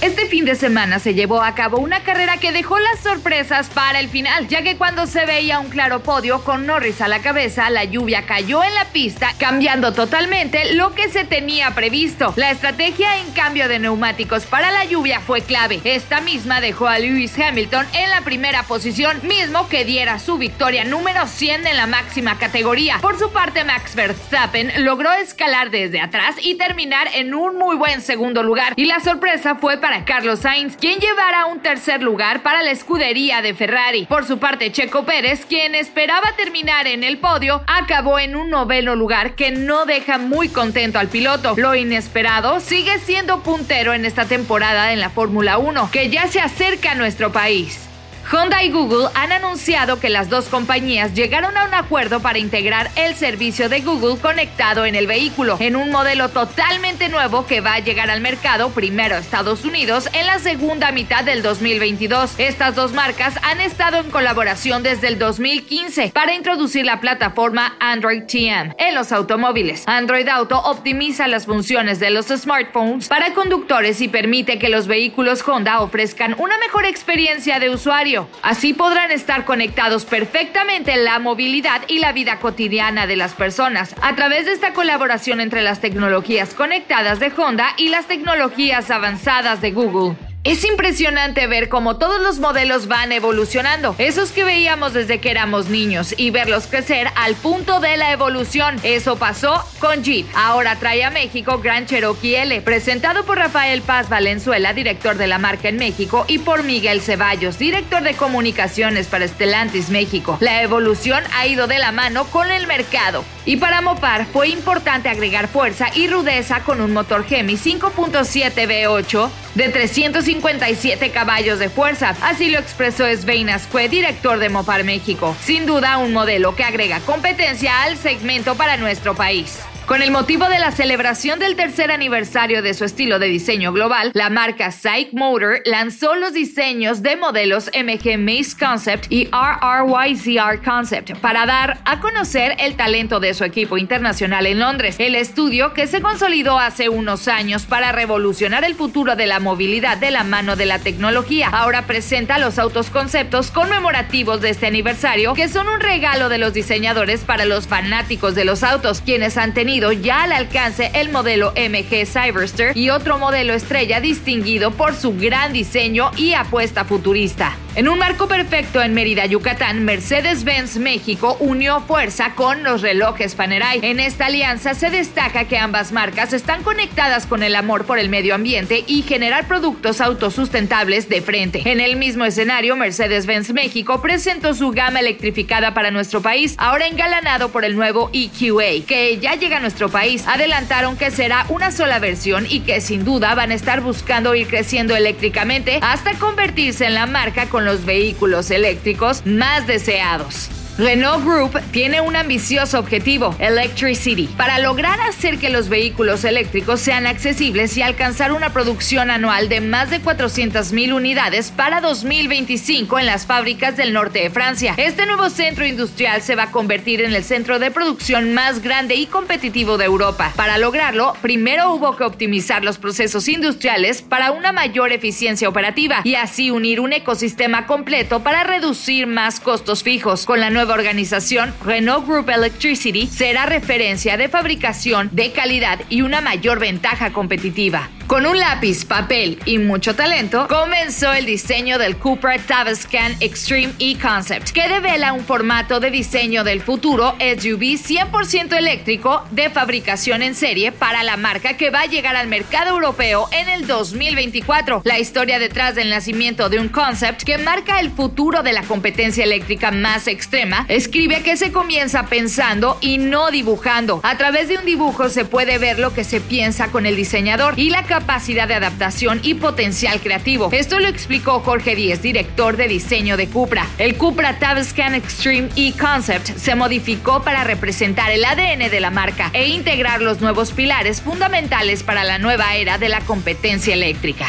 Este fin de semana se llevó a cabo una carrera que dejó las sorpresas para el final, ya que cuando se veía un claro podio con Norris a la cabeza, la lluvia cayó en la pista, cambiando totalmente lo que se tenía previsto. La estrategia en cambio de neumáticos para la lluvia fue clave. Esta misma dejó a Lewis Hamilton en la primera posición, mismo que diera su victoria número 100 en la máxima categoría. Por su parte, Max Verstappen logró escalar desde atrás y terminar en un muy buen segundo lugar. Y la sorpresa fue para para Carlos Sainz, quien llevará un tercer lugar para la escudería de Ferrari. Por su parte, Checo Pérez, quien esperaba terminar en el podio, acabó en un noveno lugar que no deja muy contento al piloto. Lo inesperado sigue siendo puntero en esta temporada en la Fórmula 1, que ya se acerca a nuestro país. Honda y Google han anunciado que las dos compañías llegaron a un acuerdo para integrar el servicio de Google conectado en el vehículo, en un modelo totalmente nuevo que va a llegar al mercado primero a Estados Unidos en la segunda mitad del 2022. Estas dos marcas han estado en colaboración desde el 2015 para introducir la plataforma Android TM en los automóviles. Android Auto optimiza las funciones de los smartphones para conductores y permite que los vehículos Honda ofrezcan una mejor experiencia de usuario Así podrán estar conectados perfectamente en la movilidad y la vida cotidiana de las personas a través de esta colaboración entre las tecnologías conectadas de Honda y las tecnologías avanzadas de Google. Es impresionante ver cómo todos los modelos van evolucionando, esos que veíamos desde que éramos niños, y verlos crecer al punto de la evolución. Eso pasó con Jeep. Ahora trae a México Grand Cherokee L, presentado por Rafael Paz Valenzuela, director de la marca en México, y por Miguel Ceballos, director de comunicaciones para Stellantis México. La evolución ha ido de la mano con el mercado. Y para Mopar fue importante agregar fuerza y rudeza con un motor Gemi 5.7 V8 de 357 caballos de fuerza. Así lo expresó Svein Ascue, director de Mopar México. Sin duda, un modelo que agrega competencia al segmento para nuestro país. Con el motivo de la celebración del tercer aniversario de su estilo de diseño global, la marca Psych Motor lanzó los diseños de modelos MG Maze Concept y RRYZR Concept para dar a conocer el talento de su equipo internacional en Londres. El estudio, que se consolidó hace unos años para revolucionar el futuro de la movilidad de la mano de la tecnología, ahora presenta los autos conceptos conmemorativos de este aniversario, que son un regalo de los diseñadores para los fanáticos de los autos, quienes han tenido ya al alcance el modelo MG Cyberster y otro modelo estrella distinguido por su gran diseño y apuesta futurista. En un marco perfecto en Mérida, Yucatán, Mercedes-Benz México unió fuerza con los relojes Panerai. En esta alianza se destaca que ambas marcas están conectadas con el amor por el medio ambiente y generar productos autosustentables de frente. En el mismo escenario, Mercedes-Benz México presentó su gama electrificada para nuestro país, ahora engalanado por el nuevo EQA, que ya llega a nuestro país. Adelantaron que será una sola versión y que sin duda van a estar buscando ir creciendo eléctricamente hasta convertirse en la marca con los vehículos eléctricos más deseados. Renault Group tiene un ambicioso objetivo, Electricity, para lograr hacer que los vehículos eléctricos sean accesibles y alcanzar una producción anual de más de 400.000 unidades para 2025 en las fábricas del norte de Francia. Este nuevo centro industrial se va a convertir en el centro de producción más grande y competitivo de Europa. Para lograrlo, primero hubo que optimizar los procesos industriales para una mayor eficiencia operativa y así unir un ecosistema completo para reducir más costos fijos. Con la nueva organización, Renault Group Electricity será referencia de fabricación, de calidad y una mayor ventaja competitiva. Con un lápiz, papel y mucho talento, comenzó el diseño del Cupra Tavascan Extreme E-Concept, que devela un formato de diseño del futuro SUV 100% eléctrico de fabricación en serie para la marca que va a llegar al mercado europeo en el 2024. La historia detrás del nacimiento de un concept que marca el futuro de la competencia eléctrica más extrema, escribe que se comienza pensando y no dibujando. A través de un dibujo se puede ver lo que se piensa con el diseñador y la capacidad de adaptación y potencial creativo. Esto lo explicó Jorge Díez, director de diseño de Cupra. El Cupra Tavascan Extreme E-Concept se modificó para representar el ADN de la marca e integrar los nuevos pilares fundamentales para la nueva era de la competencia eléctrica.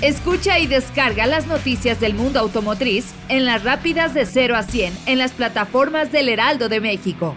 Escucha y descarga las noticias del mundo automotriz en las rápidas de 0 a 100 en las plataformas del Heraldo de México.